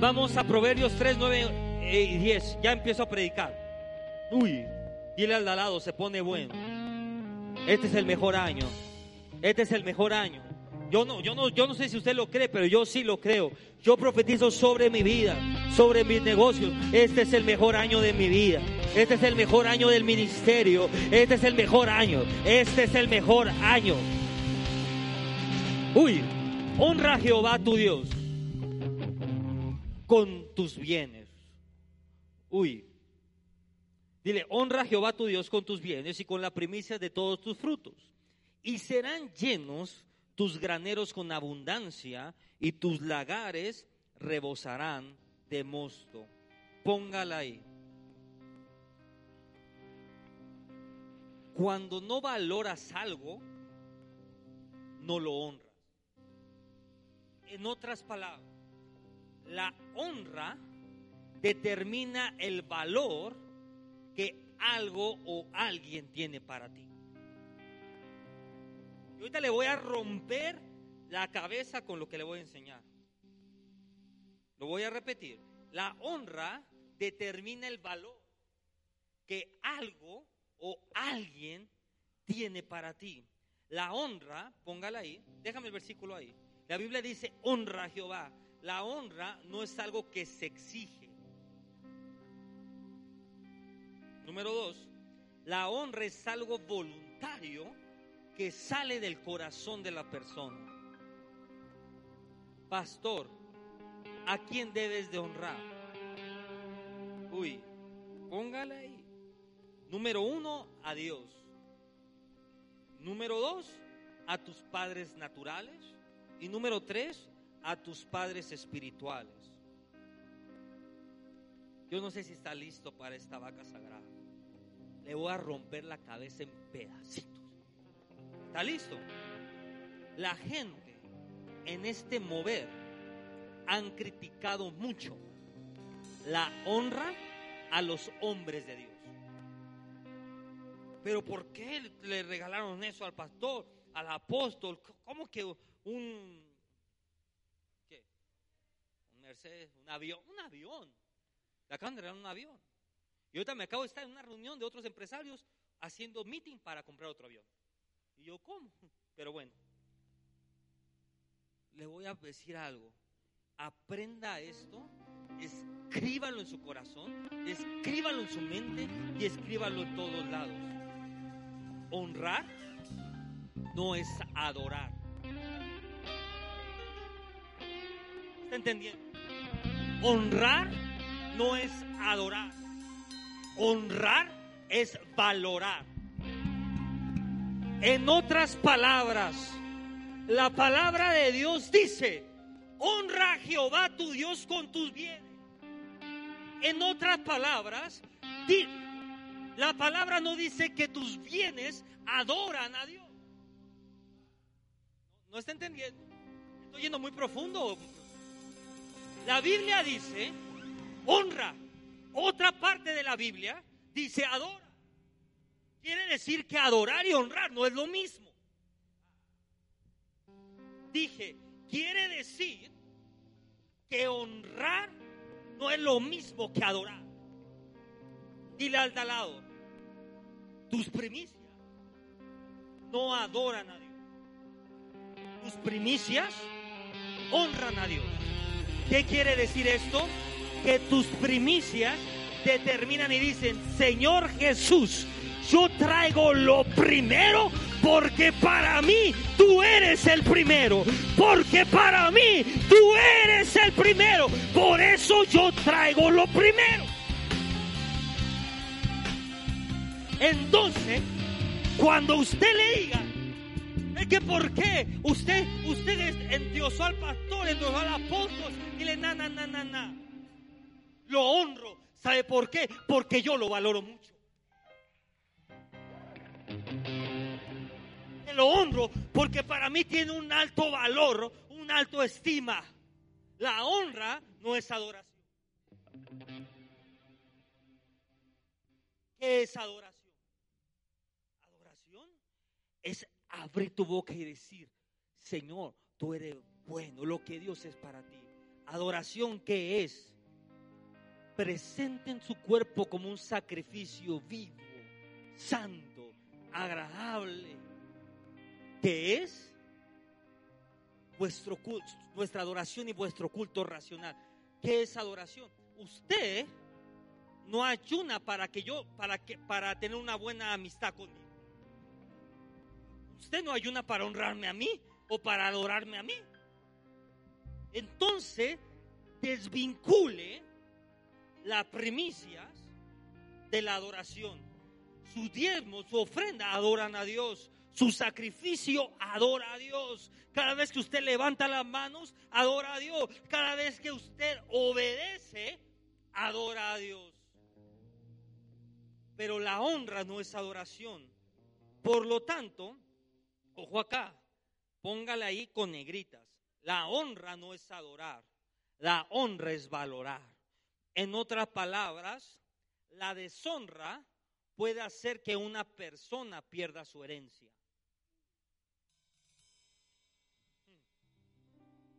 Vamos a Proverbios 3, 9 y 10. Ya empiezo a predicar. Uy, dile al lado, se pone bueno. Este es el mejor año. Este es el mejor año. Yo no, yo no, yo no sé si usted lo cree, pero yo sí lo creo. Yo profetizo sobre mi vida, sobre mis negocios. Este es el mejor año de mi vida. Este es el mejor año del ministerio. Este es el mejor año. Este es el mejor año. Uy, honra a Jehová tu Dios con tus bienes. Uy. Dile, honra a Jehová tu Dios con tus bienes y con la primicia de todos tus frutos. Y serán llenos tus graneros con abundancia y tus lagares rebosarán de mosto. Póngala ahí. Cuando no valoras algo, no lo honras. En otras palabras, la honra determina el valor que algo o alguien tiene para ti. Y ahorita le voy a romper la cabeza con lo que le voy a enseñar. Lo voy a repetir. La honra determina el valor que algo o alguien tiene para ti. La honra, póngala ahí, déjame el versículo ahí. La Biblia dice, honra a Jehová la honra no es algo que se exige. Número dos, la honra es algo voluntario que sale del corazón de la persona. Pastor, ¿a quién debes de honrar? Uy, póngale ahí. Número uno, a Dios. Número dos, a tus padres naturales. Y número tres, a tus padres espirituales. Yo no sé si está listo para esta vaca sagrada. Le voy a romper la cabeza en pedacitos. ¿Está listo? La gente en este mover han criticado mucho la honra a los hombres de Dios. Pero ¿por qué le regalaron eso al pastor, al apóstol? ¿Cómo que un un avión, un avión. Le acaban de regalar un avión. Y ahorita me acabo de estar en una reunión de otros empresarios haciendo meeting para comprar otro avión. Y yo, ¿cómo? Pero bueno, le voy a decir algo. Aprenda esto, escríbalo en su corazón, escríbalo en su mente y escríbalo en todos lados. Honrar no es adorar. ¿Está entendiendo? Honrar no es adorar. Honrar es valorar. En otras palabras, la palabra de Dios dice, honra a Jehová tu Dios con tus bienes. En otras palabras, la palabra no dice que tus bienes adoran a Dios. ¿No está entendiendo? Estoy yendo muy profundo. La Biblia dice, honra. Otra parte de la Biblia dice, adora. Quiere decir que adorar y honrar no es lo mismo. Dije, quiere decir que honrar no es lo mismo que adorar. Dile al lado, tus primicias no adoran a Dios. Tus primicias honran a Dios. ¿Qué quiere decir esto? Que tus primicias determinan y dicen, Señor Jesús, yo traigo lo primero porque para mí tú eres el primero. Porque para mí tú eres el primero. Por eso yo traigo lo primero. Entonces, cuando usted le diga, es que por qué usted, usted endiosó al pastor, endiosó al apóstol, Dile, na, na, na, na, na. Lo honro. ¿Sabe por qué? Porque yo lo valoro mucho. Lo honro porque para mí tiene un alto valor, un alto estima. La honra no es adoración. ¿Qué es adoración? Es abrir tu boca y decir, Señor, tú eres bueno, lo que Dios es para ti. Adoración que es, presenten su cuerpo como un sacrificio vivo, santo, agradable, que es vuestro culto, vuestra adoración y vuestro culto racional. ¿Qué es adoración? Usted no ayuna para que yo, para que, para tener una buena amistad conmigo. Usted no ayuna para honrarme a mí o para adorarme a mí. Entonces, desvincule las primicias de la adoración. Su diezmo, su ofrenda adoran a Dios. Su sacrificio adora a Dios. Cada vez que usted levanta las manos, adora a Dios. Cada vez que usted obedece, adora a Dios. Pero la honra no es adoración. Por lo tanto, ojo acá, póngale ahí con negritas. La honra no es adorar, la honra es valorar. En otras palabras, la deshonra puede hacer que una persona pierda su herencia.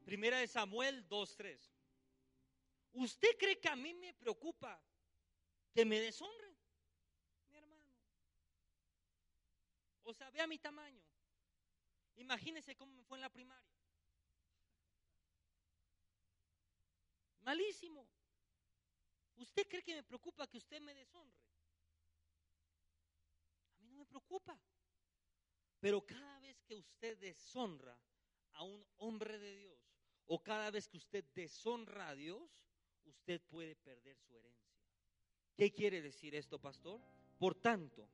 Primera de Samuel 2.3. ¿Usted cree que a mí me preocupa que me deshonre, mi hermano? O sea, vea mi tamaño. Imagínese cómo me fue en la primaria. Malísimo. ¿Usted cree que me preocupa que usted me deshonre? A mí no me preocupa. Pero cada vez que usted deshonra a un hombre de Dios o cada vez que usted deshonra a Dios, usted puede perder su herencia. ¿Qué quiere decir esto, pastor? Por tanto,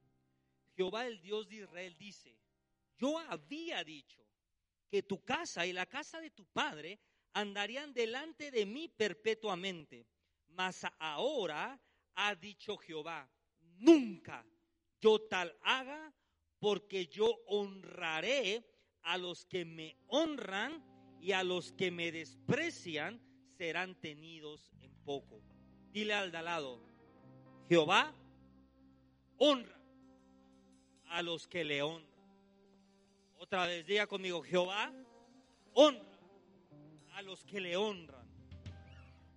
Jehová el Dios de Israel dice, yo había dicho que tu casa y la casa de tu padre andarían delante de mí perpetuamente. Mas ahora ha dicho Jehová, nunca yo tal haga, porque yo honraré a los que me honran y a los que me desprecian serán tenidos en poco. Dile al de lado, Jehová honra a los que le honran. Otra vez diga conmigo, Jehová honra a los que le honran.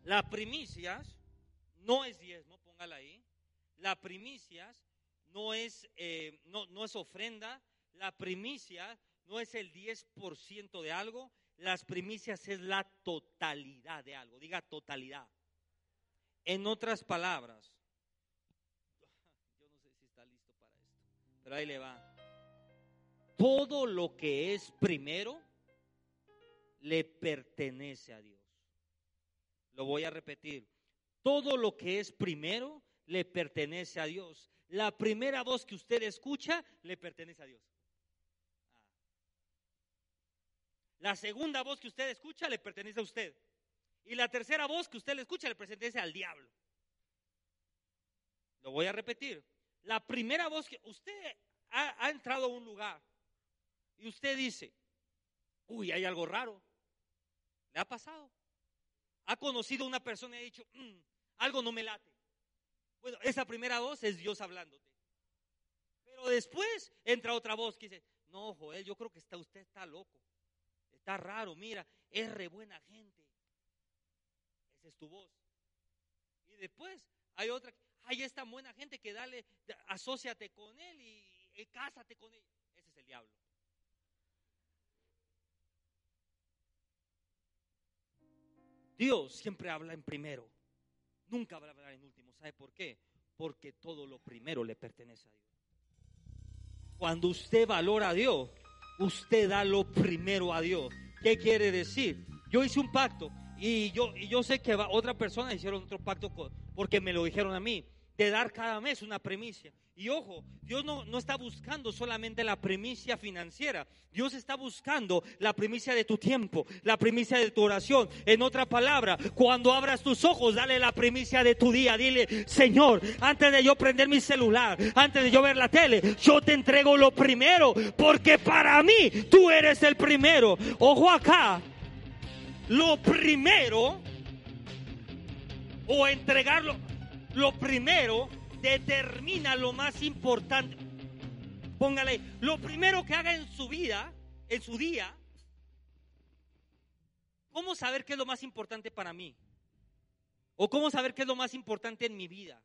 Las primicias no es diezmo, póngala ahí. Las primicias no es, eh, no, no es ofrenda. La primicia no es el 10% de algo. Las primicias es la totalidad de algo. Diga totalidad. En otras palabras, yo no sé si está listo para esto, pero ahí le va. Todo lo que es primero le pertenece a Dios. Lo voy a repetir. Todo lo que es primero le pertenece a Dios. La primera voz que usted escucha le pertenece a Dios. Ah. La segunda voz que usted escucha le pertenece a usted. Y la tercera voz que usted le escucha le pertenece al diablo. Lo voy a repetir. La primera voz que usted ha, ha entrado a un lugar y usted dice, uy, hay algo raro. ¿Le ha pasado? ¿Ha conocido una persona y ha dicho, mm, algo no me late? Bueno, esa primera voz es Dios hablándote. Pero después entra otra voz que dice, no, Joel, yo creo que está, usted está loco. Está raro, mira, es re buena gente. Esa es tu voz. Y después hay otra, hay esta buena gente que dale, asóciate con él y, y cásate con él. Ese es el diablo. Dios siempre habla en primero, nunca va a hablar en último. ¿Sabe por qué? Porque todo lo primero le pertenece a Dios. Cuando usted valora a Dios, usted da lo primero a Dios. ¿Qué quiere decir? Yo hice un pacto y yo, y yo sé que otra persona hicieron otro pacto porque me lo dijeron a mí, de dar cada mes una premicia. Y ojo, Dios no, no, está buscando solamente la primicia financiera. Dios está buscando la primicia de tu tiempo, la primicia de tu oración. En otra palabra, cuando abras tus ojos, dale la primicia de tu día. Dile, Señor, antes de yo prender mi celular, antes de yo ver la tele, yo te entrego lo primero, porque para mí tú eres el primero. Ojo acá, lo primero, o entregarlo, lo primero determina lo más importante. Póngale, lo primero que haga en su vida, en su día, ¿cómo saber qué es lo más importante para mí? ¿O cómo saber qué es lo más importante en mi vida?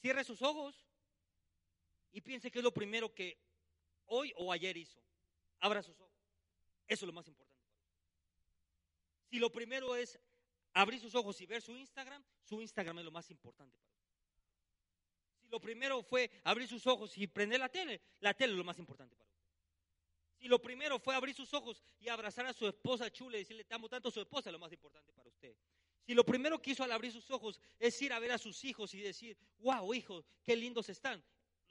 Cierre sus ojos y piense qué es lo primero que hoy o ayer hizo. Abra sus ojos. Eso es lo más importante. Si lo primero es abrir sus ojos y ver su Instagram, su Instagram es lo más importante para usted. Si lo primero fue abrir sus ojos y prender la tele, la tele es lo más importante para usted. Si lo primero fue abrir sus ojos y abrazar a su esposa chula y decirle te amo tanto a su esposa, es lo más importante para usted. Si lo primero que hizo al abrir sus ojos es ir a ver a sus hijos y decir, wow, hijos, qué lindos están,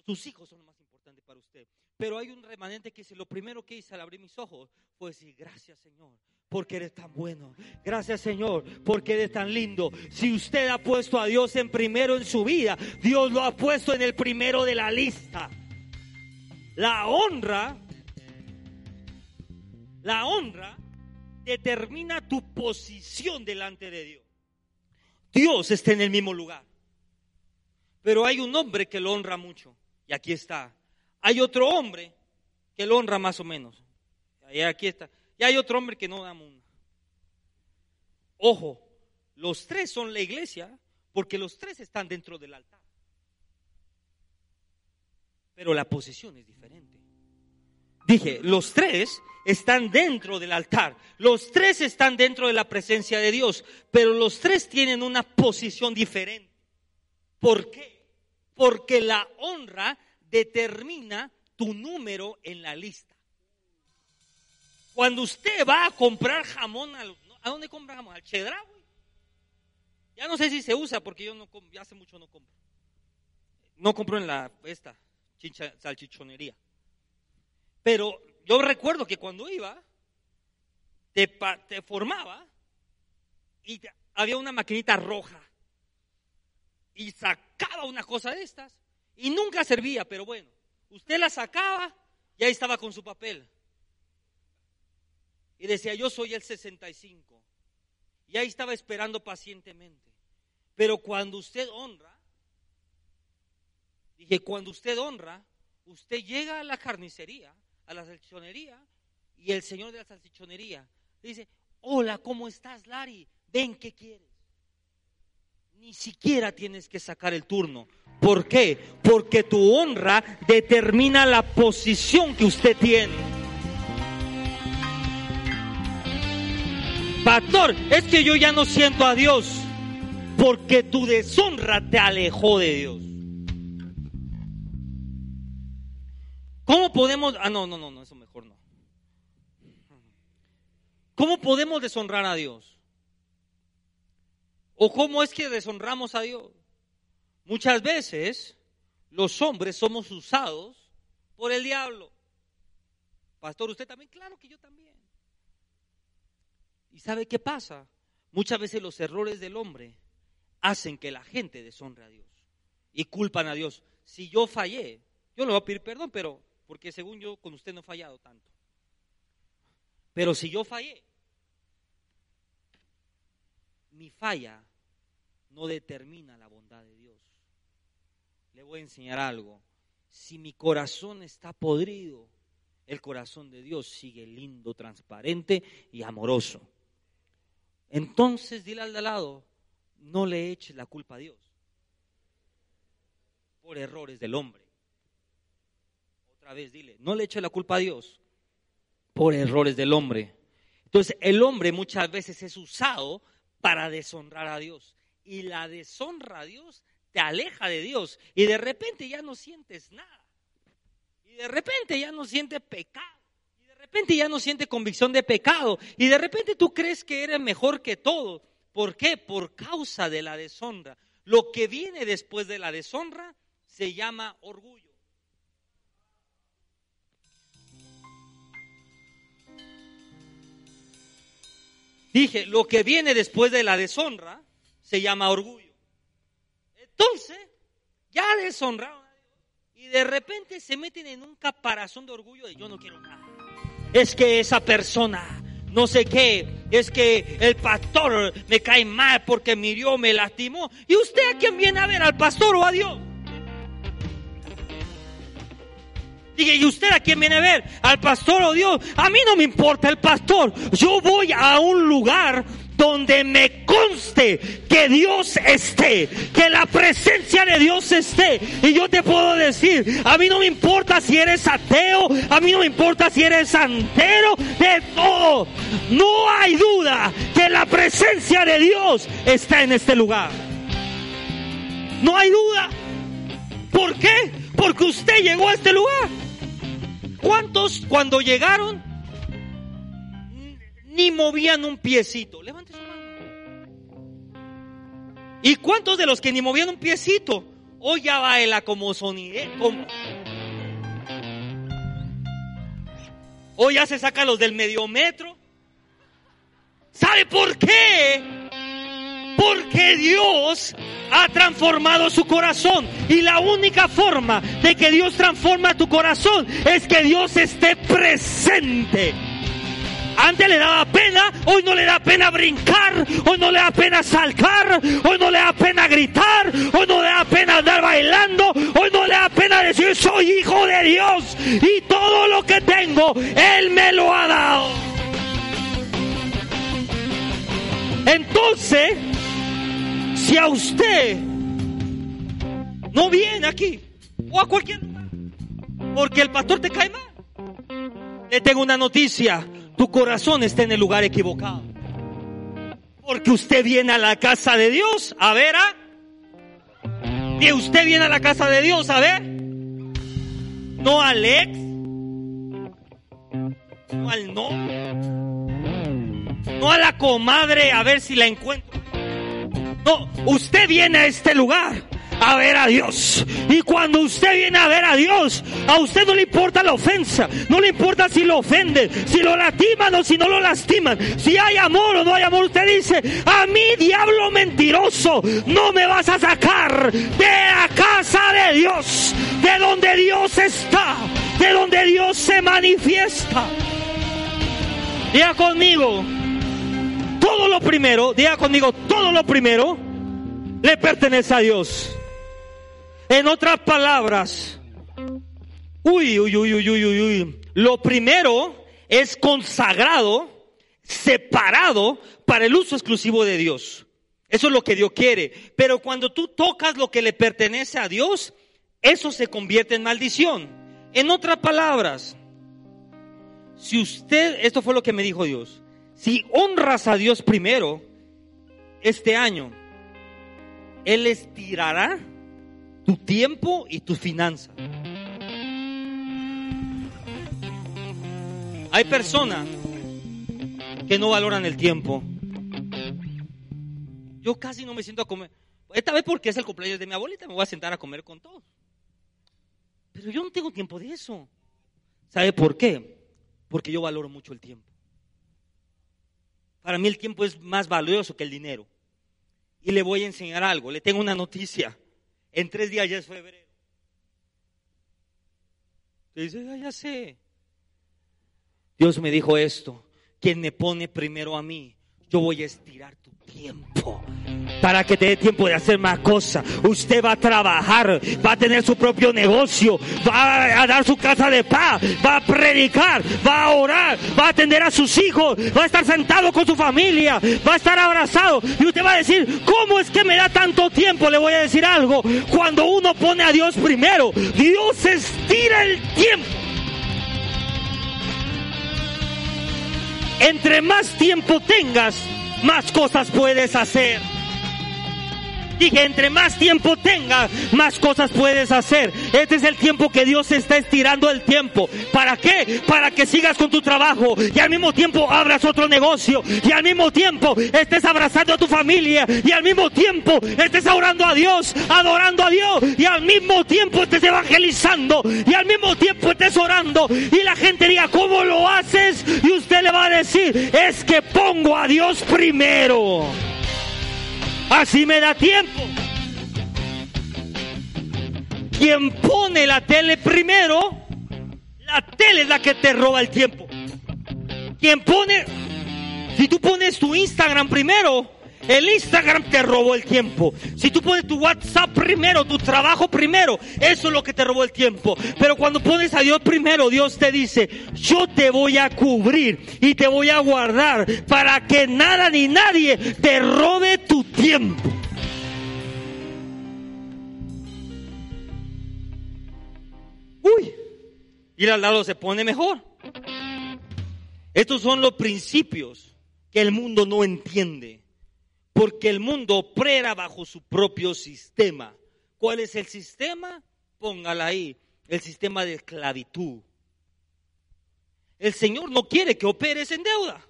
sus hijos son lo más importante para usted. Pero hay un remanente que dice, lo primero que hice al abrir mis ojos fue decir, gracias Señor, porque eres tan bueno. Gracias Señor, porque eres tan lindo. Si usted ha puesto a Dios en primero en su vida, Dios lo ha puesto en el primero de la lista. La honra, la honra determina tu posición delante de Dios. Dios está en el mismo lugar. Pero hay un hombre que lo honra mucho. Y aquí está. Hay otro hombre que lo honra más o menos. Y aquí está. Y hay otro hombre que no da una. Ojo, los tres son la iglesia porque los tres están dentro del altar. Pero la posición es diferente. Dije, los tres están dentro del altar. Los tres están dentro de la presencia de Dios. Pero los tres tienen una posición diferente. ¿Por qué? Porque la honra determina tu número en la lista. Cuando usted va a comprar jamón, ¿a dónde compra jamón? Al Chedraui. Ya no sé si se usa porque yo no ya hace mucho no compro. No compro en la esta chincha, salchichonería. Pero yo recuerdo que cuando iba te formaba y había una maquinita roja y sacaba una cosa de estas y nunca servía, pero bueno, usted la sacaba y ahí estaba con su papel. Y decía, yo soy el 65. Y ahí estaba esperando pacientemente. Pero cuando usted honra, dije, cuando usted honra, usted llega a la carnicería, a la salchichonería, y el señor de la salchichonería dice, hola, ¿cómo estás, Lari? Ven, ¿qué quieres? Ni siquiera tienes que sacar el turno. ¿Por qué? Porque tu honra determina la posición que usted tiene. Pastor, es que yo ya no siento a Dios porque tu deshonra te alejó de Dios. ¿Cómo podemos... Ah, no, no, no, no, eso mejor no. ¿Cómo podemos deshonrar a Dios? ¿O cómo es que deshonramos a Dios? Muchas veces los hombres somos usados por el diablo. Pastor, usted también, claro que yo también. ¿Y sabe qué pasa? Muchas veces los errores del hombre hacen que la gente deshonre a Dios y culpan a Dios. Si yo fallé, yo le voy a pedir perdón, pero porque según yo con usted no he fallado tanto. Pero si yo fallé, mi falla no determina la bondad de Dios le voy a enseñar algo. Si mi corazón está podrido, el corazón de Dios sigue lindo, transparente y amoroso. Entonces dile al de lado, no le eches la culpa a Dios por errores del hombre. Otra vez dile, no le eches la culpa a Dios por errores del hombre. Entonces el hombre muchas veces es usado para deshonrar a Dios. Y la deshonra a Dios te aleja de Dios y de repente ya no sientes nada. Y de repente ya no sientes pecado. Repente ya no sientes convicción de pecado. Y de repente tú crees que eres mejor que todo. ¿Por qué? Por causa de la deshonra. Lo que viene después de la deshonra se llama orgullo. Dije, lo que viene después de la deshonra se llama orgullo. Entonces, ya deshonraron a Dios y de repente se meten en un caparazón de orgullo de yo no quiero nada. Es que esa persona, no sé qué, es que el pastor me cae mal porque me me lastimó. ¿Y usted a quién viene a ver? ¿Al pastor o a Dios? Dije, ¿y usted a quién viene a ver? ¿Al pastor o Dios? A mí no me importa el pastor. Yo voy a un lugar donde me conste que Dios esté, que la presencia de Dios esté. Y yo te puedo decir, a mí no me importa si eres ateo, a mí no me importa si eres santero, de todo. No hay duda que la presencia de Dios está en este lugar. No hay duda. ¿Por qué? Porque usted llegó a este lugar. ¿Cuántos cuando llegaron ni movían un piecito? Levante su mano. ¿Y cuántos de los que ni movían un piecito hoy ya baila como sonide? Como... Hoy ya se saca los del medio metro. ¿Sabe por qué? Porque Dios ha transformado su corazón. Y la única forma de que Dios transforma tu corazón es que Dios esté presente. Antes le daba pena, hoy no le da pena brincar, hoy no le da pena saltar, hoy no le da pena gritar, hoy no le da pena andar bailando, hoy no le da pena decir soy hijo de Dios y todo lo que tengo, Él me lo ha dado. Entonces, si a usted no viene aquí o a cualquier lugar porque el pastor te cae mal, le tengo una noticia, tu corazón está en el lugar equivocado. Porque usted viene a la casa de Dios a ver a... Y usted viene a la casa de Dios a ver. No al ex. No al no. No a la comadre a ver si la encuentro. No, usted viene a este lugar a ver a Dios. Y cuando usted viene a ver a Dios, a usted no le importa la ofensa, no le importa si lo ofenden, si lo lastiman o si no lo lastiman, si hay amor o no hay amor. Usted dice, a mí diablo mentiroso, no me vas a sacar de la casa de Dios, de donde Dios está, de donde Dios se manifiesta. Diga conmigo, todo lo primero, diga conmigo, todo lo primero le pertenece a Dios. En otras palabras, uy, uy, uy, uy, uy, uy, uy. Lo primero es consagrado, separado para el uso exclusivo de Dios. Eso es lo que Dios quiere. Pero cuando tú tocas lo que le pertenece a Dios, eso se convierte en maldición. En otras palabras, si usted, esto fue lo que me dijo Dios, si honras a Dios primero, este año, Él estirará tu tiempo y tus finanzas. Hay personas que no valoran el tiempo. Yo casi no me siento a comer. Esta vez porque es el cumpleaños de mi abuelita, me voy a sentar a comer con todos. Pero yo no tengo tiempo de eso. ¿Sabe por qué? Porque yo valoro mucho el tiempo. Para mí el tiempo es más valioso que el dinero. Y le voy a enseñar algo. Le tengo una noticia. En tres días ya es febrero. dice, ya sé. Dios me dijo esto. Quien me pone primero a mí, yo voy a estirar tu tiempo para que te dé tiempo de hacer más cosas. Usted va a trabajar, va a tener su propio negocio, va a dar su casa de paz, va a predicar, va a orar, va a atender a sus hijos, va a estar sentado con su familia, va a estar abrazado. Y usted va a decir, ¿cómo es que me da tanto tiempo? Le voy a decir algo. Cuando uno pone a Dios primero, Dios estira el tiempo. Entre más tiempo tengas, más cosas puedes hacer. Dije, entre más tiempo tengas, más cosas puedes hacer. Este es el tiempo que Dios está estirando el tiempo. ¿Para qué? Para que sigas con tu trabajo y al mismo tiempo abras otro negocio y al mismo tiempo estés abrazando a tu familia y al mismo tiempo estés orando a Dios, adorando a Dios y al mismo tiempo estés evangelizando y al mismo tiempo estés orando y la gente diga, ¿cómo lo haces? Y usted le va a decir, es que pongo a Dios primero. Así me da tiempo. Quien pone la tele primero, la tele es la que te roba el tiempo. Quien pone, si tú pones tu Instagram primero, El Instagram te robó el tiempo. Si tú pones tu WhatsApp primero, tu trabajo primero, eso es lo que te robó el tiempo. Pero cuando pones a Dios primero, Dios te dice, yo te voy a cubrir y te voy a guardar para que nada ni nadie te robe tu tiempo. Uy, y al lado se pone mejor. Estos son los principios que el mundo no entiende, porque el mundo opera bajo su propio sistema. ¿Cuál es el sistema? Póngala ahí, el sistema de esclavitud. El Señor no quiere que operes en deuda.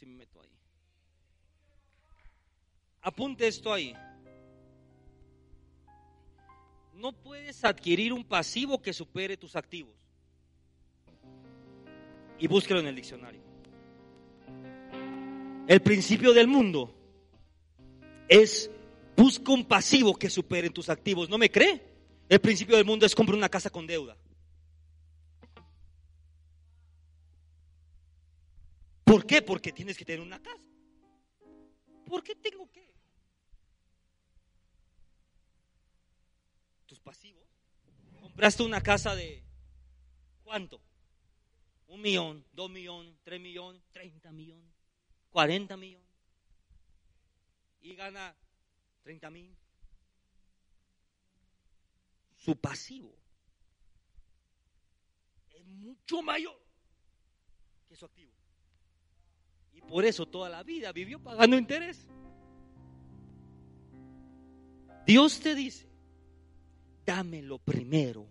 Si me meto ahí. Apunte esto ahí. No puedes adquirir un pasivo que supere tus activos. Y búsquelo en el diccionario. El principio del mundo es busca un pasivo que supere tus activos. ¿No me cree? El principio del mundo es comprar una casa con deuda. ¿Por qué? Porque tienes que tener una casa. ¿Por qué tengo que? tus pasivos. Compraste una casa de ¿cuánto? Un millón, dos millones, tres millones, treinta millones, cuarenta millones. Y gana treinta mil. Su pasivo es mucho mayor que su activo. Y por eso toda la vida vivió pagando interés. Dios te dice, dámelo primero,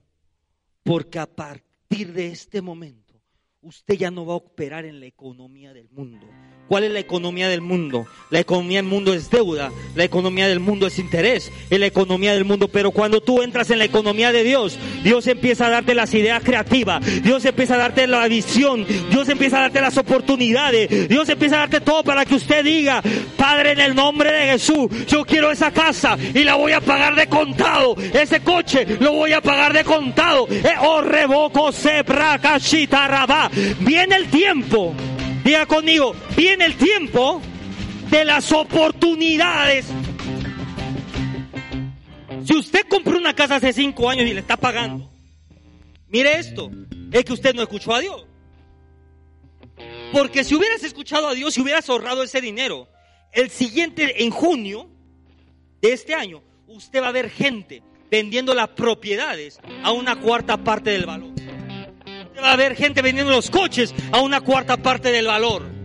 porque a partir de este momento usted ya no va a operar en la economía del mundo. ¿Cuál es la economía del mundo? La economía del mundo es deuda, la economía del mundo es interés, es la economía del mundo. Pero cuando tú entras en la economía de Dios, Dios empieza a darte las ideas creativas, Dios empieza a darte la visión, Dios empieza a darte las oportunidades, Dios empieza a darte todo para que usted diga, Padre, en el nombre de Jesús, yo quiero esa casa y la voy a pagar de contado, ese coche lo voy a pagar de contado. Eh, oh, revoco, se rabá. Viene el tiempo Diga conmigo, viene el tiempo de las oportunidades. Si usted compró una casa hace cinco años y le está pagando, mire esto, es que usted no escuchó a Dios. Porque si hubieras escuchado a Dios, si hubieras ahorrado ese dinero, el siguiente, en junio de este año, usted va a ver gente vendiendo las propiedades a una cuarta parte del valor va a haber gente vendiendo los coches a una cuarta parte del valor.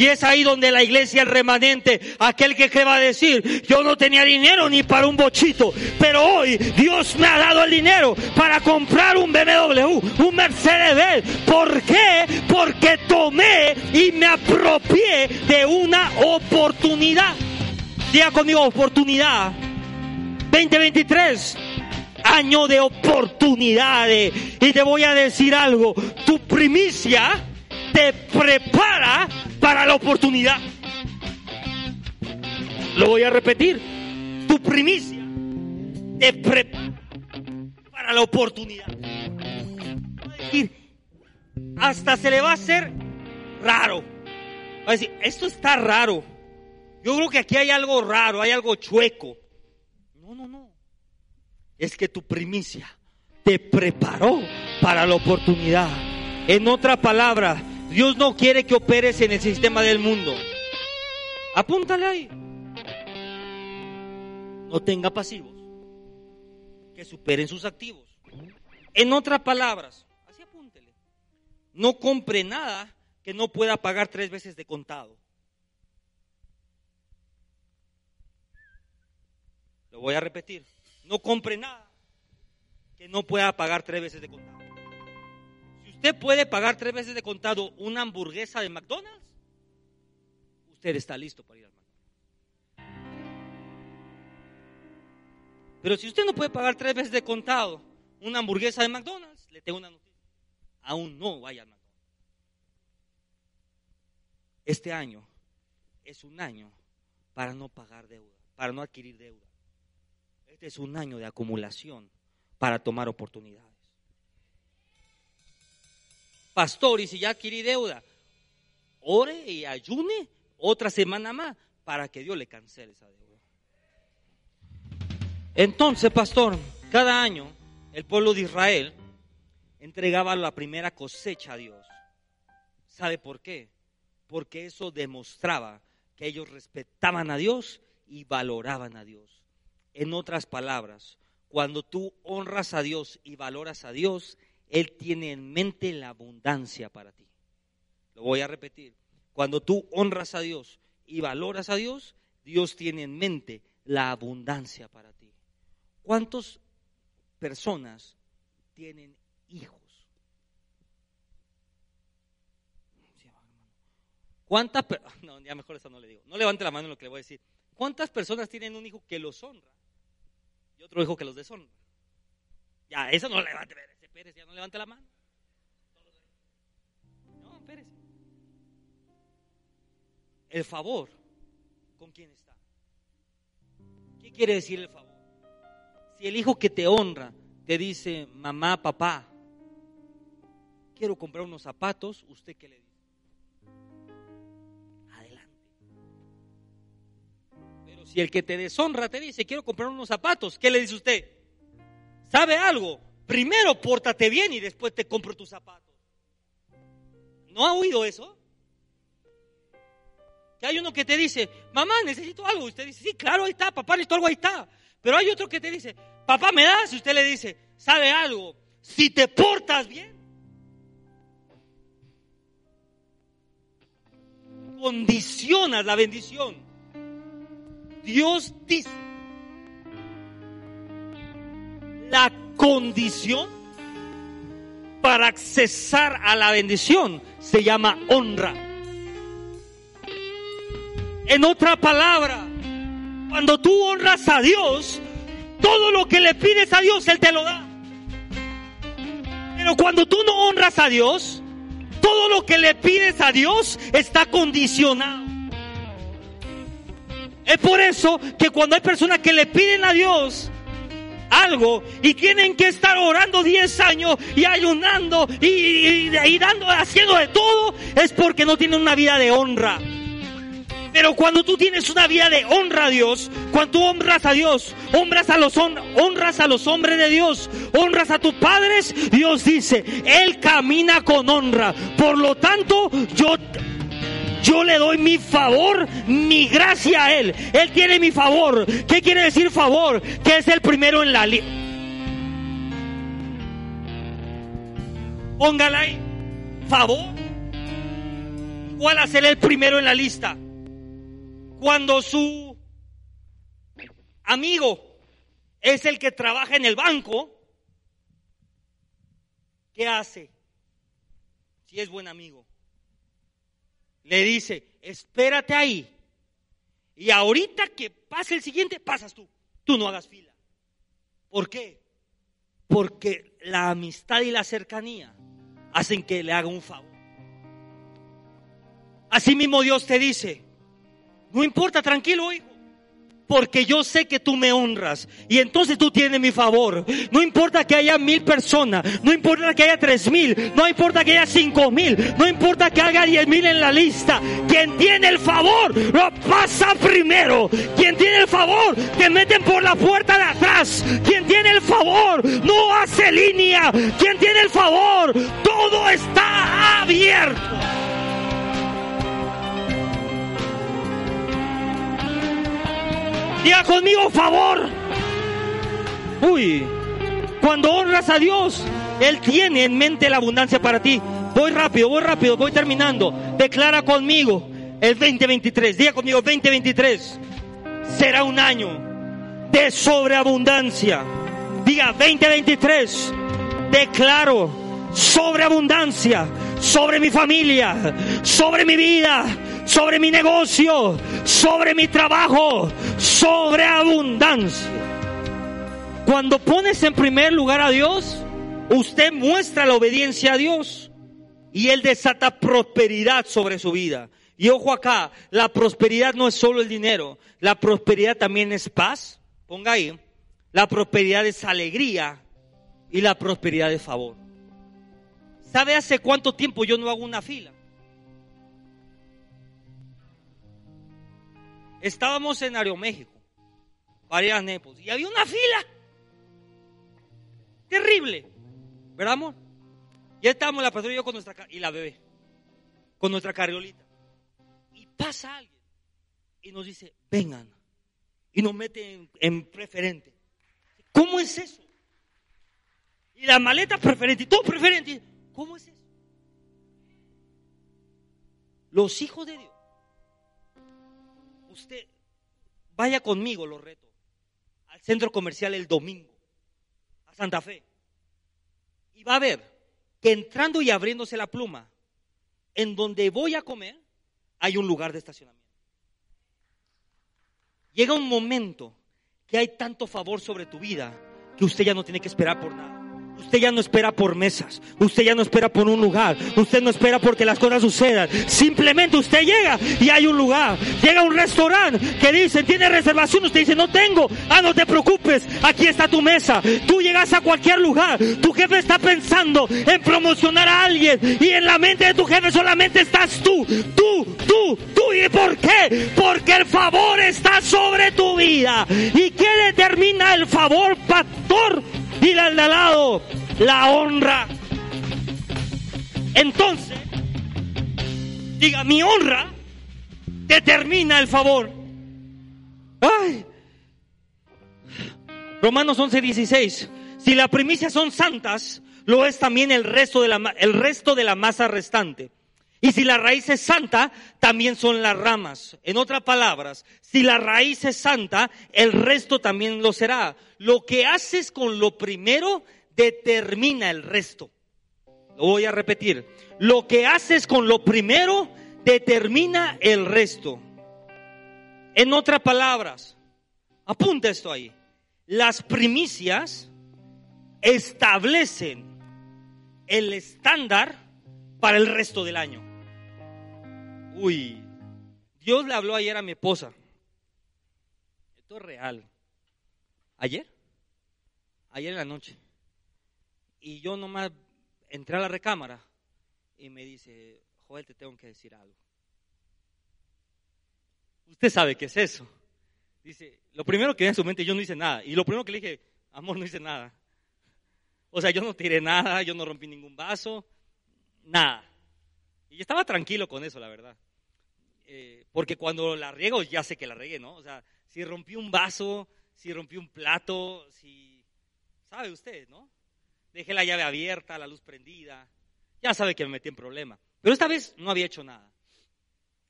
Y es ahí donde la iglesia, remanente, aquel que, que va a decir, yo no tenía dinero ni para un bochito, pero hoy Dios me ha dado el dinero para comprar un BMW, un Mercedes-Benz. ¿Por qué? Porque tomé y me apropié de una oportunidad. Diga conmigo, oportunidad. 2023 año de oportunidades. Y te voy a decir algo, tu primicia te prepara para la oportunidad. Lo voy a repetir, tu primicia te prepara para la oportunidad. hasta se le va a hacer raro. Va a decir, esto está raro. Yo creo que aquí hay algo raro, hay algo chueco. No, no, no es que tu primicia te preparó para la oportunidad. En otra palabra, Dios no quiere que operes en el sistema del mundo. Apúntale ahí. No tenga pasivos que superen sus activos. En otras palabras, así apúntele. No compre nada que no pueda pagar tres veces de contado. Lo voy a repetir no compre nada que no pueda pagar tres veces de contado. Si usted puede pagar tres veces de contado una hamburguesa de McDonald's, usted está listo para ir al McDonald's. Pero si usted no puede pagar tres veces de contado una hamburguesa de McDonald's, le tengo una noticia. Aún no vaya al McDonald's. Este año es un año para no pagar deuda, para no adquirir deuda. Este es un año de acumulación para tomar oportunidades. pastor, y si ya adquirí deuda, ore y ayune otra semana más para que Dios le cancele esa deuda. Entonces, pastor, cada año el pueblo de Israel entregaba la primera cosecha a Dios. ¿Sabe por qué? Porque eso demostraba que ellos respetaban a Dios y valoraban a Dios. En otras palabras, cuando tú honras a Dios y valoras a Dios, Él tiene en mente la abundancia para ti. Lo voy a repetir. Cuando tú honras a Dios y valoras a Dios, Dios tiene en mente la abundancia para ti. ¿Cuántas personas tienen hijos? ¿Cuántas no, ya mejor eso no le digo. No levante la mano en lo que le voy a decir. ¿Cuántas personas tienen un hijo que los honra? Y otro hijo que los deshonra. Ya, eso no levante, Pérez, ya no levante la mano. No, Pérez. El favor, ¿con quién está? ¿Qué quiere decir el favor? Si el hijo que te honra te dice, mamá, papá, quiero comprar unos zapatos, ¿usted qué le dice? Si el que te deshonra te dice, quiero comprar unos zapatos, ¿qué le dice usted? ¿Sabe algo? Primero pórtate bien y después te compro tus zapatos. ¿No ha oído eso? Que hay uno que te dice, mamá, necesito algo. Usted dice, sí, claro, ahí está, papá, necesito algo, ahí está. Pero hay otro que te dice, papá, ¿me das? Y usted le dice, ¿sabe algo? Si te portas bien, condicionas la bendición. Dios dice, la condición para accesar a la bendición se llama honra. En otra palabra, cuando tú honras a Dios, todo lo que le pides a Dios, Él te lo da. Pero cuando tú no honras a Dios, todo lo que le pides a Dios está condicionado. Es por eso que cuando hay personas que le piden a Dios algo y tienen que estar orando 10 años y ayunando y, dando, haciendo de todo, es porque no tienen una vida de honra. Pero cuando tú tienes una vida de honra a Dios, cuando tú honras a Dios, honras a los, honras a los hombres de Dios, honras a tus padres, Dios dice, Él camina con honra. Por lo tanto, yo yo le doy mi favor, mi gracia a Él. Él tiene mi favor. ¿Qué quiere decir favor? Que es el primero en la lista. Póngala ahí. Favor. ¿Cuál a ser el primero en la lista? Cuando su amigo es el que trabaja en el banco, ¿qué hace? Si es buen amigo le dice, espérate ahí. Y ahorita que pase el siguiente, pasas tú. Tú no hagas fila. ¿Por qué? Porque la amistad y la cercanía hacen que le haga un favor. Así mismo Dios te dice, no importa, tranquilo hijo porque yo sé que tú me honras y entonces tú tienes mi favor. No importa que haya mil personas, no importa que haya tres mil, no importa que haya cinco mil, no importa que haya diez mil en la lista. Quien tiene el favor lo pasa primero. Quien tiene el favor te meten por la puerta de atrás. Quien tiene el favor no hace línea. Quien tiene el favor todo está abierto. Diga conmigo favor. Uy, cuando honras a Dios, Él tiene en mente la abundancia para ti. Voy rápido, voy rápido, voy terminando. Declara conmigo el 2023. Diga conmigo 2023. Será un año de sobreabundancia. Diga 2023. Declaro sobreabundancia sobre mi familia, sobre mi vida, sobre mi negocio, sobre mi trabajo, sobre abundancia. Cuando pones en primer lugar a Dios, usted muestra la obediencia a Dios y Él desata prosperidad sobre su vida. Y ojo acá, la prosperidad no es solo el dinero, la prosperidad también es paz, ponga ahí, la prosperidad es alegría y la prosperidad es favor. ¿Sabe hace cuánto tiempo yo no hago una fila? Estábamos en Aeroméxico, a Naples, y había una fila. Terrible. ¿Verdad, amor? Ya estábamos la patrulla y yo con nuestra y la bebé, con nuestra carriolita. Y pasa alguien y nos dice, vengan. Y nos mete en, en preferente. ¿Cómo es eso? Y la maleta preferente, y todo preferente. ¿Cómo es eso? Los hijos de Dios. Usted vaya conmigo, lo reto, al centro comercial el domingo, a Santa Fe. Y va a ver que entrando y abriéndose la pluma, en donde voy a comer, hay un lugar de estacionamiento. Llega un momento que hay tanto favor sobre tu vida que usted ya no tiene que esperar por nada. Usted ya no espera por mesas, usted ya no espera por un lugar, usted no espera porque las cosas sucedan. Simplemente usted llega y hay un lugar. Llega a un restaurante que dice, ¿tiene reservación? Usted dice, no tengo. Ah, no te preocupes, aquí está tu mesa. Tú llegas a cualquier lugar, tu jefe está pensando en promocionar a alguien y en la mente de tu jefe solamente estás tú, tú, tú, tú. ¿Y por qué? Porque el favor está sobre tu vida. ¿Y qué determina el favor, pastor? Dile al de al lado, la honra. Entonces, diga, mi honra determina el favor. Ay. Romanos 11, 16. Si las primicias son santas, lo es también el resto de la, el resto de la masa restante. Y si la raíz es santa, también son las ramas. En otras palabras, si la raíz es santa, el resto también lo será. Lo que haces con lo primero determina el resto. Lo voy a repetir. Lo que haces con lo primero determina el resto. En otras palabras, apunta esto ahí. Las primicias establecen el estándar para el resto del año. Uy, Dios le habló ayer a mi esposa. Esto es real. ¿Ayer? Ayer en la noche. Y yo nomás entré a la recámara y me dice, Joel, te tengo que decir algo. Usted sabe qué es eso. Dice, lo primero que en su mente, yo no hice nada. Y lo primero que le dije, amor, no hice nada. O sea, yo no tiré nada, yo no rompí ningún vaso, nada. Y estaba tranquilo con eso, la verdad. Eh, porque cuando la riego ya sé que la regué, ¿no? O sea, si rompí un vaso, si rompí un plato, si... ¿Sabe usted, no? Dejé la llave abierta, la luz prendida, ya sabe que me metí en problema. Pero esta vez no había hecho nada.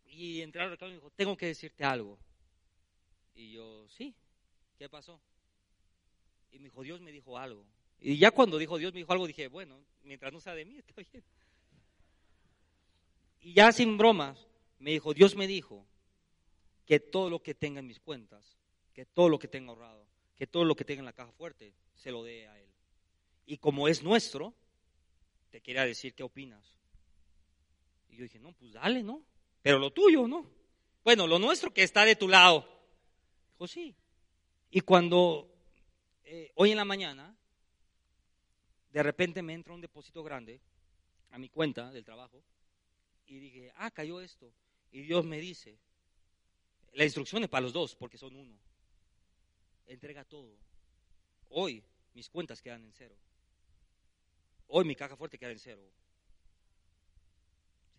Y entré al reclamo y dijo, tengo que decirte algo. Y yo, sí, ¿qué pasó? Y me dijo, Dios me dijo algo. Y ya cuando dijo Dios me dijo algo, dije, bueno, mientras no sea de mí, está bien. Y ya sin bromas, me dijo, Dios me dijo que todo lo que tenga en mis cuentas, que todo lo que tenga ahorrado, que todo lo que tenga en la caja fuerte, se lo dé a Él. Y como es nuestro, te quería decir qué opinas. Y yo dije, no, pues dale, ¿no? Pero lo tuyo, ¿no? Bueno, lo nuestro que está de tu lado. Dijo, sí. Y cuando eh, hoy en la mañana, de repente me entra un depósito grande a mi cuenta del trabajo y dije, ah, cayó esto. Y Dios me dice, la instrucción es para los dos, porque son uno. Entrega todo. Hoy mis cuentas quedan en cero. Hoy mi caja fuerte queda en cero.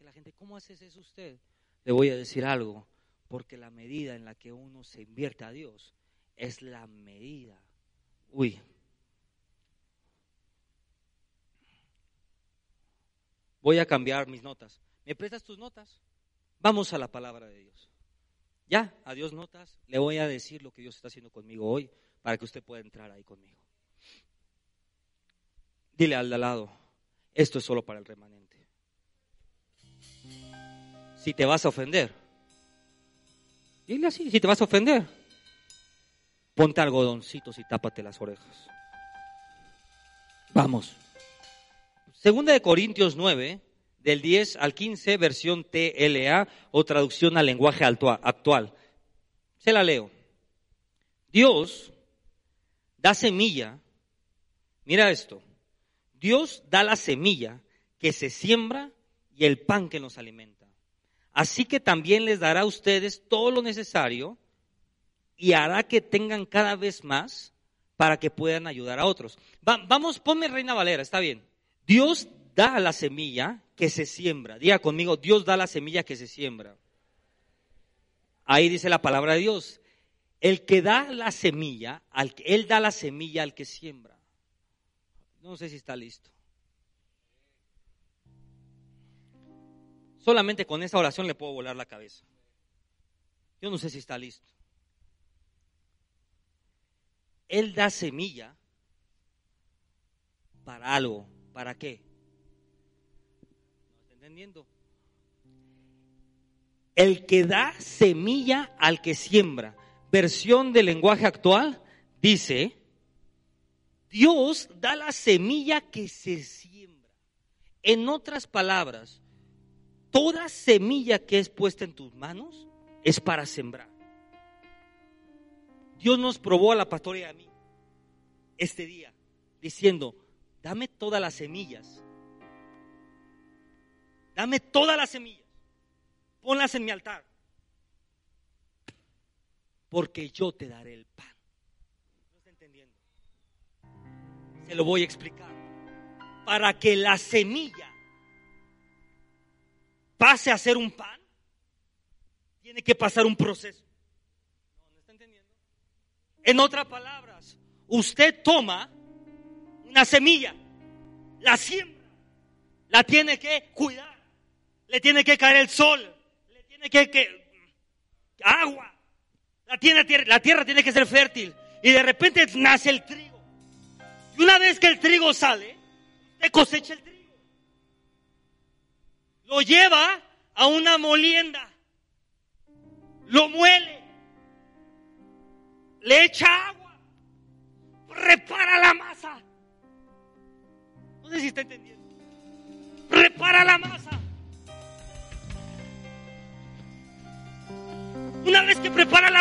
La gente, ¿cómo haces eso usted? Le voy a decir algo, porque la medida en la que uno se invierte a Dios es la medida. Uy. Voy a cambiar mis notas. ¿Me prestas tus notas? Vamos a la palabra de Dios. Ya, adiós notas. Le voy a decir lo que Dios está haciendo conmigo hoy para que usted pueda entrar ahí conmigo. Dile al de al lado, esto es solo para el remanente. Si te vas a ofender, dile así, si te vas a ofender, ponte algodoncitos y tápate las orejas. Vamos. Segunda de Corintios 9, del 10 al 15, versión TLA o traducción al lenguaje actual. Se la leo. Dios da semilla. Mira esto. Dios da la semilla que se siembra y el pan que nos alimenta. Así que también les dará a ustedes todo lo necesario y hará que tengan cada vez más para que puedan ayudar a otros. vamos, ponme Reina Valera, está bien. Dios da la semilla que se siembra. Diga conmigo, Dios da la semilla que se siembra. Ahí dice la palabra de Dios. El que da la semilla, al, Él da la semilla al que siembra. No sé si está listo. Solamente con esa oración le puedo volar la cabeza. Yo no sé si está listo. Él da semilla para algo. ¿Para qué? ¿No está entendiendo? El que da semilla al que siembra. Versión del lenguaje actual dice, Dios da la semilla que se siembra. En otras palabras, toda semilla que es puesta en tus manos es para sembrar. Dios nos probó a la pastora y a mí este día diciendo, dame todas las semillas. Dame todas las semillas. Ponlas en mi altar. Porque yo te daré el pan. ¿No está entendiendo? Se lo voy a explicar. Para que la semilla pase a ser un pan, tiene que pasar un proceso. ¿No, está entendiendo? En otras palabras, usted toma una semilla, la siembra, la tiene que cuidar, le tiene que caer el sol, le tiene que, agua, la tierra tiene que ser fértil y de repente nace el trigo. Y una vez que el trigo sale, usted cosecha el trigo lo lleva a una molienda, lo muele, le echa agua, repara la masa. No sé si está entendiendo. Repara la masa.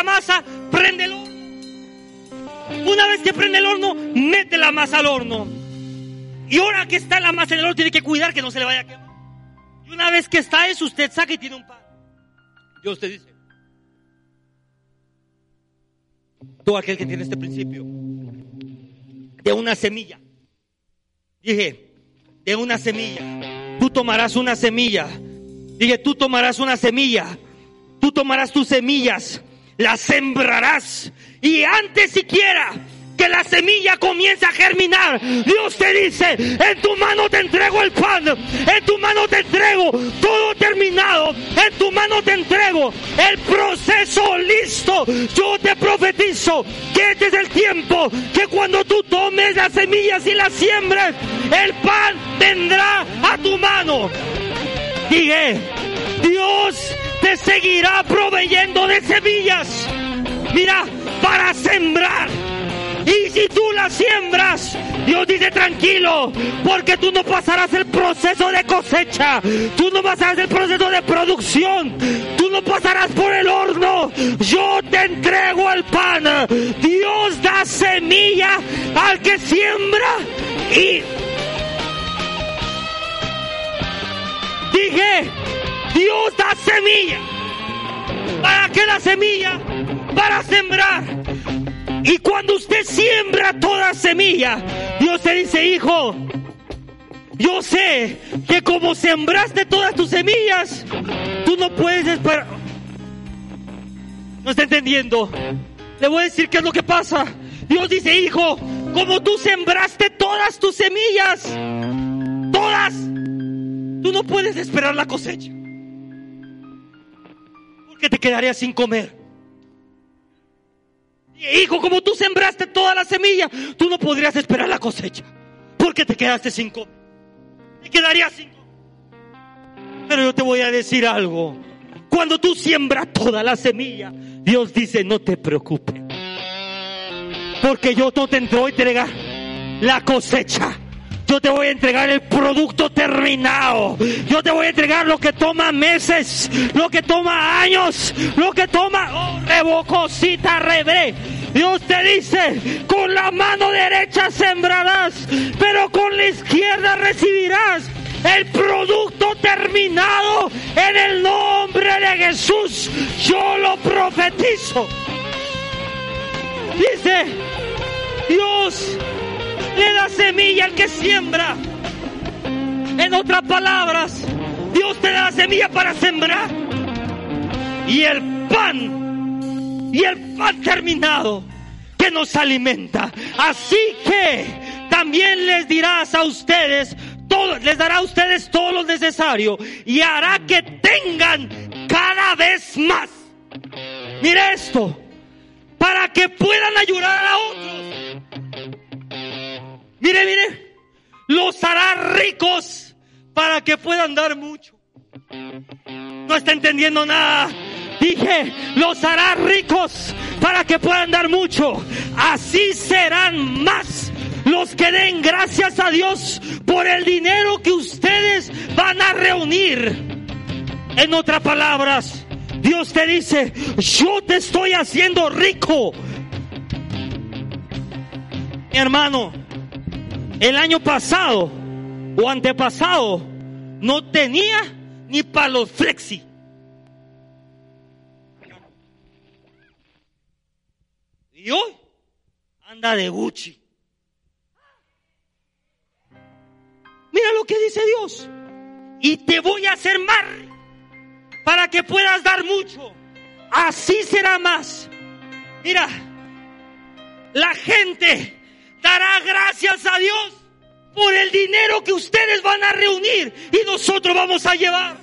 La masa, prende el horno. Una vez que prende el horno, mete la masa al horno. Y ahora que está la masa en el horno, tiene que cuidar que no se le vaya a quemar una vez que está eso, usted saca y tiene un pan. Dios te dice, todo aquel que tiene este principio, de una semilla, dije, de una semilla, tú tomarás una semilla, dije, tú tomarás una semilla, tú tomarás tus semillas, las sembrarás y antes siquiera que la semilla comience a germinar. Dios te dice, en tu mano te entrego el pan, en tu mano te entrego todo terminado, en tu mano te entrego el proceso listo. Yo te profetizo que este es el tiempo que cuando tú tomes las semillas y las siembres, el pan vendrá a tu mano. Dije, Dios te seguirá proveyendo de semillas. Mira, para sembrar. Y si tú la siembras, Dios dice tranquilo, porque tú no pasarás el proceso de cosecha, tú no pasarás el proceso de producción, tú no pasarás por el horno, yo te entrego el pan. Dios da semilla al que siembra y dije, Dios da semilla. ¿Para qué la semilla? Para sembrar. Y cuando usted siembra toda semilla, Dios te dice, hijo, yo sé que como sembraste todas tus semillas, tú no puedes esperar. ¿No está entendiendo? Le voy a decir qué es lo que pasa. Dios dice, hijo, como tú sembraste todas tus semillas, todas, tú no puedes esperar la cosecha. Porque te quedarías sin comer. Hijo, como tú sembraste toda la semilla, tú no podrías esperar la cosecha. Porque te quedaste sin comer. Te quedarías sin. Pero yo te voy a decir algo. Cuando tú siembras toda la semilla, Dios dice, no te preocupes. Porque yo no te entrego a entregar la cosecha. Yo te voy a entregar el producto terminado. Yo te voy a entregar lo que toma meses, lo que toma años, lo que toma oh, revocosita rebre. Dios te dice, con la mano derecha sembrarás, pero con la izquierda recibirás. el producto terminado en el nombre de Jesús. Yo lo profetizo. Dice, Dios le da semilla al que siembra. En otras palabras, Dios te da la semilla para sembrar. Y el pan, y el pan terminado que nos alimenta. Así que también les dirás a ustedes, todo, les dará a ustedes todo lo necesario y hará que tengan cada vez más. Mire esto, para que puedan ayudar a otros. Mire, mire, los hará ricos para que puedan dar mucho. No está entendiendo nada. Dije, los hará ricos para que puedan dar mucho. Así serán más los que den gracias a Dios por el dinero que ustedes van a reunir. En otras palabras, Dios te dice, yo te estoy haciendo rico. Mi hermano, el año pasado o antepasado no tenía ni para los flexi. Y hoy anda de Gucci. Mira lo que dice Dios. Y te voy a hacer más para que puedas dar mucho. Así será más. Mira, la gente dará gracias a Dios por el dinero que ustedes van a reunir y nosotros vamos a llevar.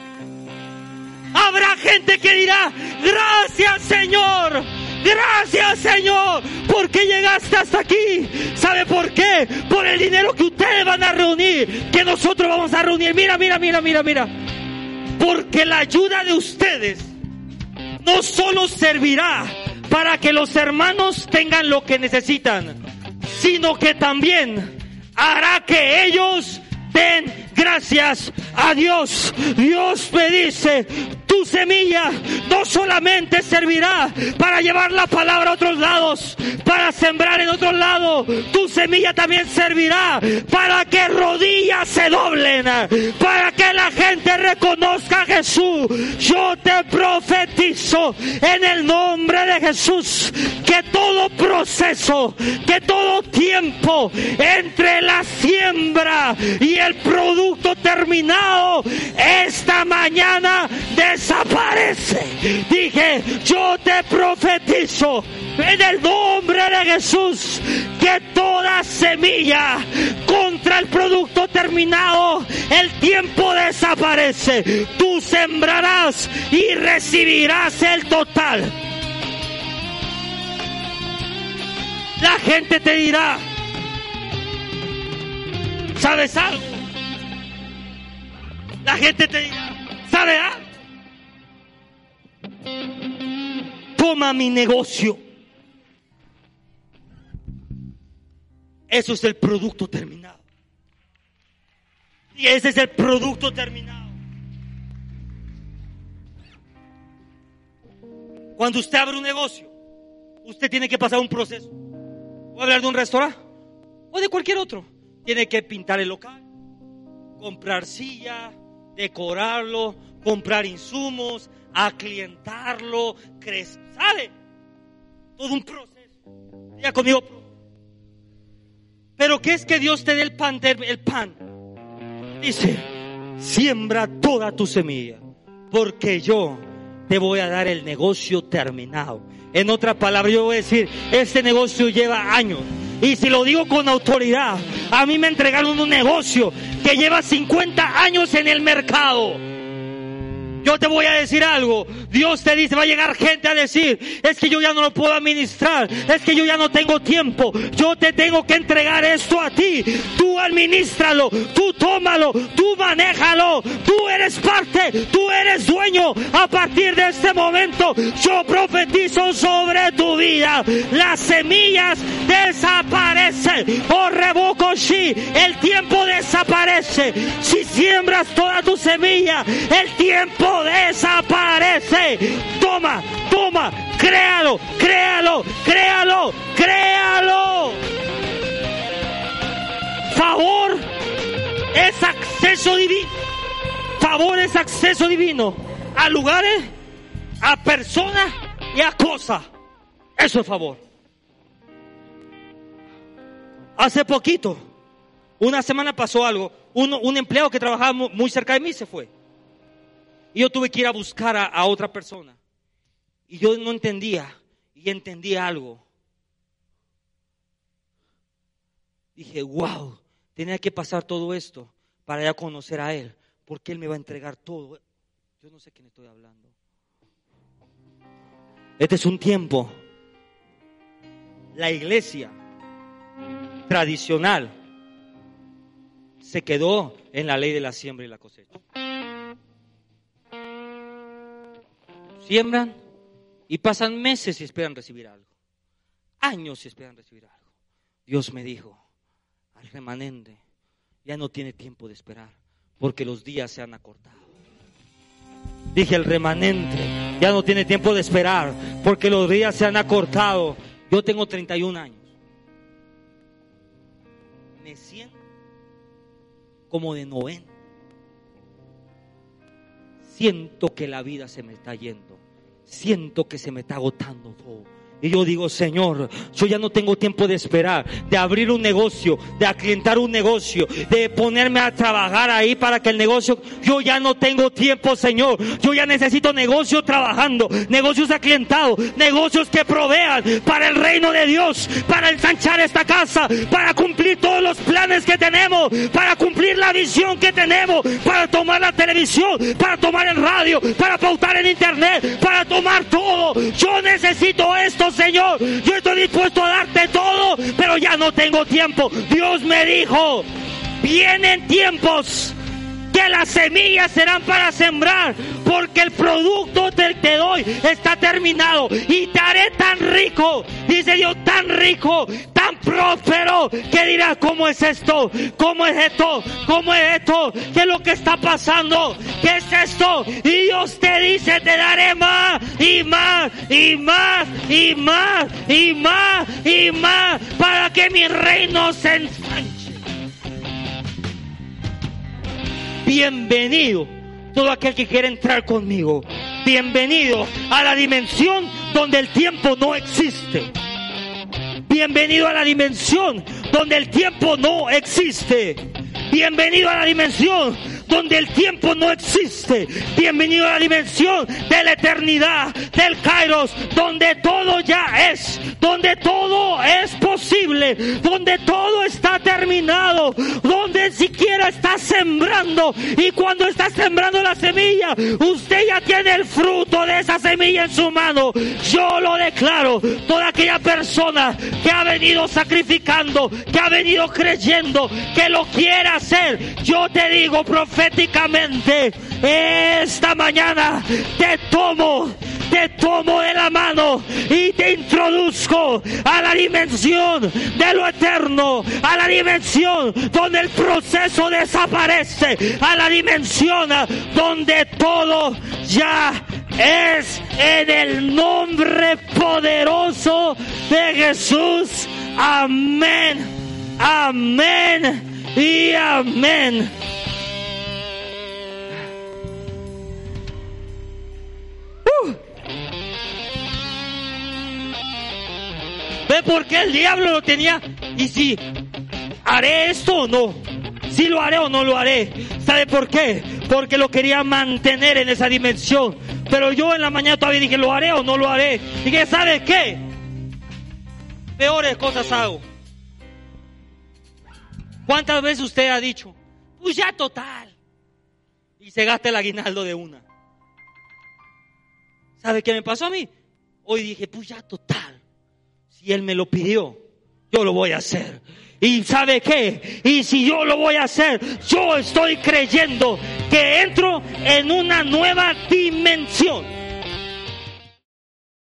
Habrá gente que dirá, gracias Señor, gracias Señor, porque llegaste hasta aquí. ¿Sabe por qué? Por el dinero que ustedes van a reunir, que nosotros vamos a reunir. Mira, mira, mira, mira, mira. Porque la ayuda de ustedes no solo servirá para que los hermanos tengan lo que necesitan, sino que también hará que ellos den gracias a Dios. Dios me dice, tu semilla no solamente servirá para llevar la palabra a otros lados, para sembrar en otros lados, tu semilla también servirá para que rodillas se doblen, para que la gente reconozca a Jesús. Yo te profetizo en el nombre de Jesús que todo proceso, que todo tiempo entre la siembra y el producto terminado esta mañana desaparece. Dije, yo te profetizo en el nombre de Jesús que toda semilla contra el producto terminado, el tiempo desaparece. Tú sembrarás y recibirás el total. La gente te dirá, ¿sabes algo? La gente te dirá, ¿sabe algo? Toma mi negocio. Eso es el producto terminado. Y ese es el producto terminado. Cuando usted abre un negocio, usted tiene que pasar un proceso. Voy a hablar de un restaurante o de cualquier otro. Tiene que pintar el local, comprar silla, decorarlo, comprar insumos, aclientarlo, crecer, ¿sabe? Todo un proceso. Ya conmigo. Pero ¿qué es que Dios te dé el pan? El pan. Dice, siembra toda tu semilla, porque yo te voy a dar el negocio terminado. En otras palabras, yo voy a decir, este negocio lleva años. Y si lo digo con autoridad, a mí me entregaron un negocio que lleva 50 años en el mercado. Yo te voy a decir algo. Dios te dice, va a llegar gente a decir, es que yo ya no lo puedo administrar, es que yo ya no tengo tiempo. Yo te tengo que entregar esto a ti. Tú administralo, tú tómalo, tú manéjalo. Tú eres parte, tú eres dueño. A partir de este momento, yo profetizo sobre tu vida. Las semillas desaparecen. Oh, revoco sí, el tiempo desaparece. Si siembras toda tu semilla, el tiempo desaparece. Toma, toma, créalo, créalo, créalo, créalo. Favor es acceso divino. Favor es acceso divino a lugares, a personas y a cosas. Eso es favor. Hace poquito, una semana pasó algo. un empleado que trabajaba muy cerca de mí se fue. Y yo tuve que ir a buscar a, a otra persona. Y yo no entendía. Y entendí algo. Dije, wow, tenía que pasar todo esto para ya conocer a Él. Porque Él me va a entregar todo. Yo no sé quién estoy hablando. Este es un tiempo. La iglesia tradicional se quedó en la ley de la siembra y la cosecha. Siembran y pasan meses y esperan recibir algo. Años y esperan recibir algo. Dios me dijo, al remanente ya no tiene tiempo de esperar porque los días se han acortado. Dije, el remanente ya no tiene tiempo de esperar porque los días se han acortado. Yo tengo 31 años. Me siento como de 90. Siento que la vida se me está yendo. Siento que se me está agotando todo y yo digo, Señor, yo ya no tengo tiempo de esperar, de abrir un negocio, de aclientar un negocio, de ponerme a trabajar ahí para que el negocio, yo ya no tengo tiempo, Señor. Yo ya necesito negocios trabajando, negocios aclientados, negocios que provean para el reino de Dios, para ensanchar esta casa, para cumplir todos los planes que tenemos, para cumplir la visión que tenemos, para tomar la televisión, para tomar el radio, para pautar en internet, para tomar todo. Yo necesito esto Señor. Yo estoy dispuesto a darte todo, pero ya no tengo tiempo. Dios me dijo, vienen tiempos que las semillas serán para sembrar, porque el producto que te doy está terminado y te haré tan rico, dice Dios, tan rico, tan próspero, que dirás, ¿cómo es esto? ¿Cómo es esto? ¿Cómo es esto? ¿Qué es lo que está pasando? ¿Qué es esto? Y Dios te dice, te daré más y más y más y más y más y más para que mi reino se ensanche. Bienvenido todo aquel que quiere entrar conmigo. Bienvenido a la dimensión donde el tiempo no existe. Bienvenido a la dimensión donde el tiempo no existe. Bienvenido a la dimensión donde el tiempo no existe. Bienvenido a la dimensión de la eternidad, del Kairos, donde todo ya es, donde todo es posible, donde todo está terminado, donde siquiera está sembrando y cuando está sembrando la semilla, usted ya tiene el fruto de esa semilla en su mano. Yo lo declaro, toda aquella persona que ha venido sacrificando, que ha venido creyendo, que lo quiere hacer, yo te digo, profeta, proféticamente esta mañana te tomo te tomo de la mano y te introduzco a la dimensión de lo eterno, a la dimensión donde el proceso desaparece, a la dimensión donde todo ya es en el nombre poderoso de Jesús. Amén, amén y amén. ¿Ve por qué el diablo lo tenía? Y si haré esto o no. Si lo haré o no lo haré. ¿Sabe por qué? Porque lo quería mantener en esa dimensión. Pero yo en la mañana todavía dije, ¿lo haré o no lo haré? Y que, ¿sabe qué? Peores cosas hago. ¿Cuántas veces usted ha dicho? Pues ya total. Y se gasta el aguinaldo de una. ¿Sabe qué me pasó a mí? Hoy dije, pues ya total. Si Él me lo pidió, yo lo voy a hacer. ¿Y sabe qué? Y si yo lo voy a hacer, yo estoy creyendo que entro en una nueva dimensión